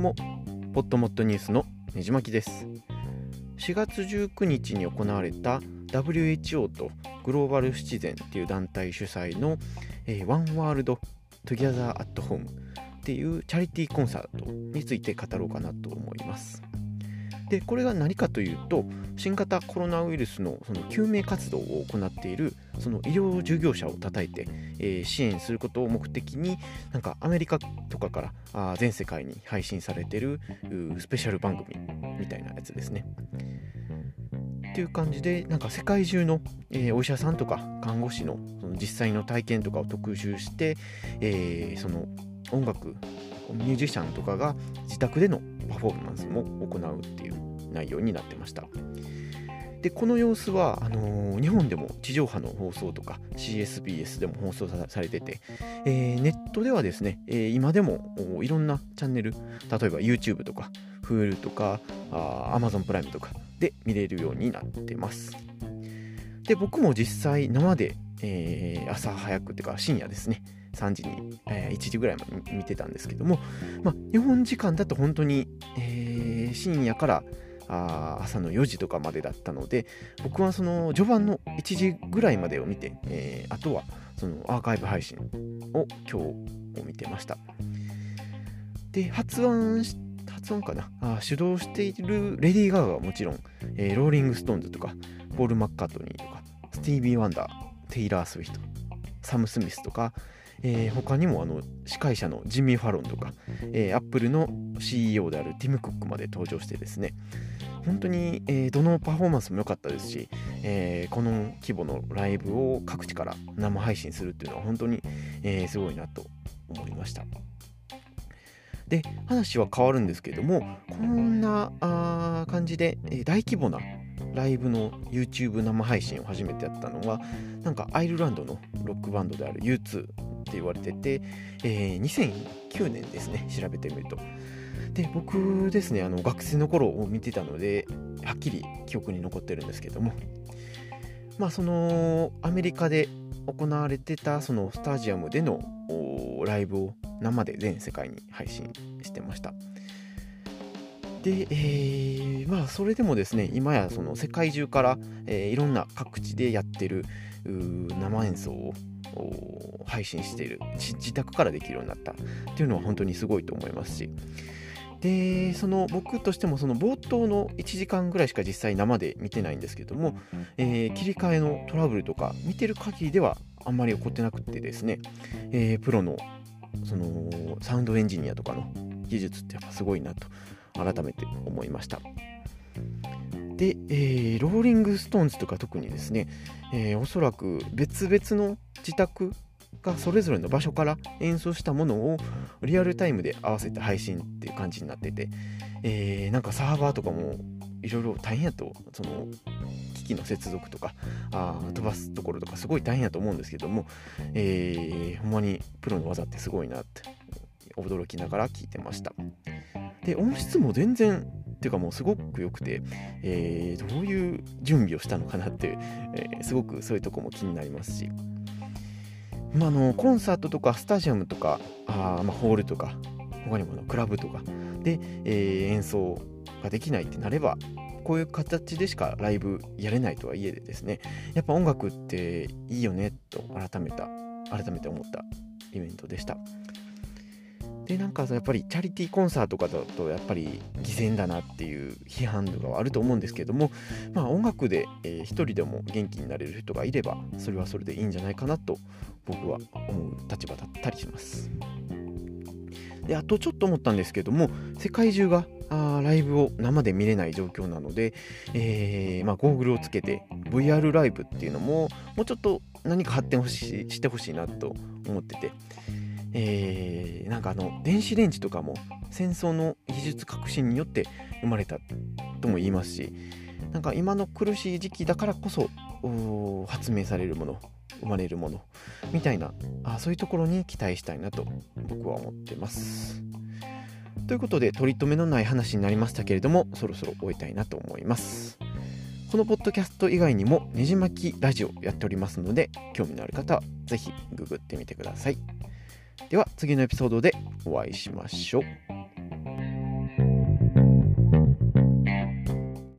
もポットモットニュースのねじまきです。4月19日に行われた WHO と Global Citizen っていう団体主催の、えー、 One World Together at Home っていうチャリティーコンサートについて語ろうかなと思います。でこれが何かというと新型コロナウイルスのその救命活動を行っているその医療従業者をたたえて、えー、支援することを目的になんかアメリカとかからあ全世界に配信されてるスペシャル番組みたいなやつですね。っていう感じでなんか世界中の、えー、お医者さんとか看護師のその実際の体験とかを特集して、えー、その音楽ミュージシャンとかが自宅でのフォーマンスも行うっていう内容になってました。でこの様子はあのー、日本でも地上波の放送とか CSBS でも放送されてて、えー、ネットではですね、えー、今でもいろんなチャンネル例えば YouTube とか Hulu とかあ Amazon プライムとかで見れるようになってますで僕も実際生で、え朝早くっていうか深夜ですね3時に、え1時ぐらいまで見てたんですけども、まあ、日本時間だと本当に、え深夜からあ朝の4時とかまでだったので僕はその序盤の1時ぐらいまでを見て、えー、あとはそのアーカイブ配信を今日を見てました。で発案発音かな？あ主導しているレディー・ガガはもちろん、えー、ローリング・ストーンズとかポール・マッカートニーとかスティービー・ワンダーテイラー・スウィフト。サム・スミスとかえー、他にもあの司会者のジミー・ファロンとか、えー、アップルの CEO であるティム・クックまで登場してですね本当に、えー、どのパフォーマンスも良かったですし、えー、この規模のライブを各地から生配信するっていうのは本当に、えー、すごいなと思いました。で話は変わるんですけれどもこんな感じで、え、大規模なライブの YouTube 生配信を初めてやったのはなんかアイルランドのロックバンドである U2 って言われてて、えー、2009年ですね調べてみると。で僕ですねあの学生の頃を見てたのではっきり記憶に残ってるんですけども。まあそのアメリカで行われてたそのスタジアムでのライブを生で全世界に配信してました。で、えー、まあそれでもですね今やその世界中から、えー、いろんな各地でやってる生演奏を配信している自宅からできるようになった。っていうのは本当にすごいと思いますし。でその僕としてもその冒頭の1時間ぐらいしか実際生で見てないんですけども、えー、切り替えのトラブルとか見てる限りではあんまり起こってなくてですね、えー、プロのそのサウンドエンジニアとかの技術ってやっぱすごいなと改めて思いました。で、えー、ローリング・ストーンズとか特にですね、えー、おそらく別々の自宅がそれぞれの場所から演奏したものをリアルタイムで合わせて配信っていう感じになってて、えー、なんかサーバーとかもいろいろ大変やとその機器の接続とかあ飛ばすところとかすごい大変やと思うんですけども、えー、ほんまにプロの技ってすごいなって驚きながら聞いてましたで音質も全然っていうかもうすごく良くて、えー、どういう準備をしたのかなって、えー、すごくそういうとこも気になりますしまあ、のコンサートとかスタジアムとかあ、まあ、ホールとか他にものクラブとかで、えー、演奏ができないってなればこういう形でしかライブやれないとはいえでですねやっぱ音楽っていいよねと改めた改めて思ったイベントでした。でなんかやっぱりチャリティーコンサートとかだとやっぱり偽善だなっていう批判とかはあると思うんですけどもまあ音楽で、えー、一人でも元気になれる人がいればそれはそれでいいんじゃないかなと僕は思う立場だったりします。であとちょっと思ったんですけども世界中があライブを生で見れない状況なので、えー、まあ、ゴーグルをつけて VR ライブっていうのももうちょっと何か発展ししてほしいなと思ってて。えー、なんかあの電子レンジとかも戦争の技術革新によって生まれたとも言いますしなんか今の苦しい時期だからこそ発明されるもの生まれるものみたいなあそういうところに期待したいなと僕は思ってます。ということで取り留めのない話になりましたけれどもそろそろ終えたいなと思います。このポッドキャスト以外にもねじ巻きラジオやっておりますので興味のある方は是非ググってみてください。では次のエピソードでお会いしましょう。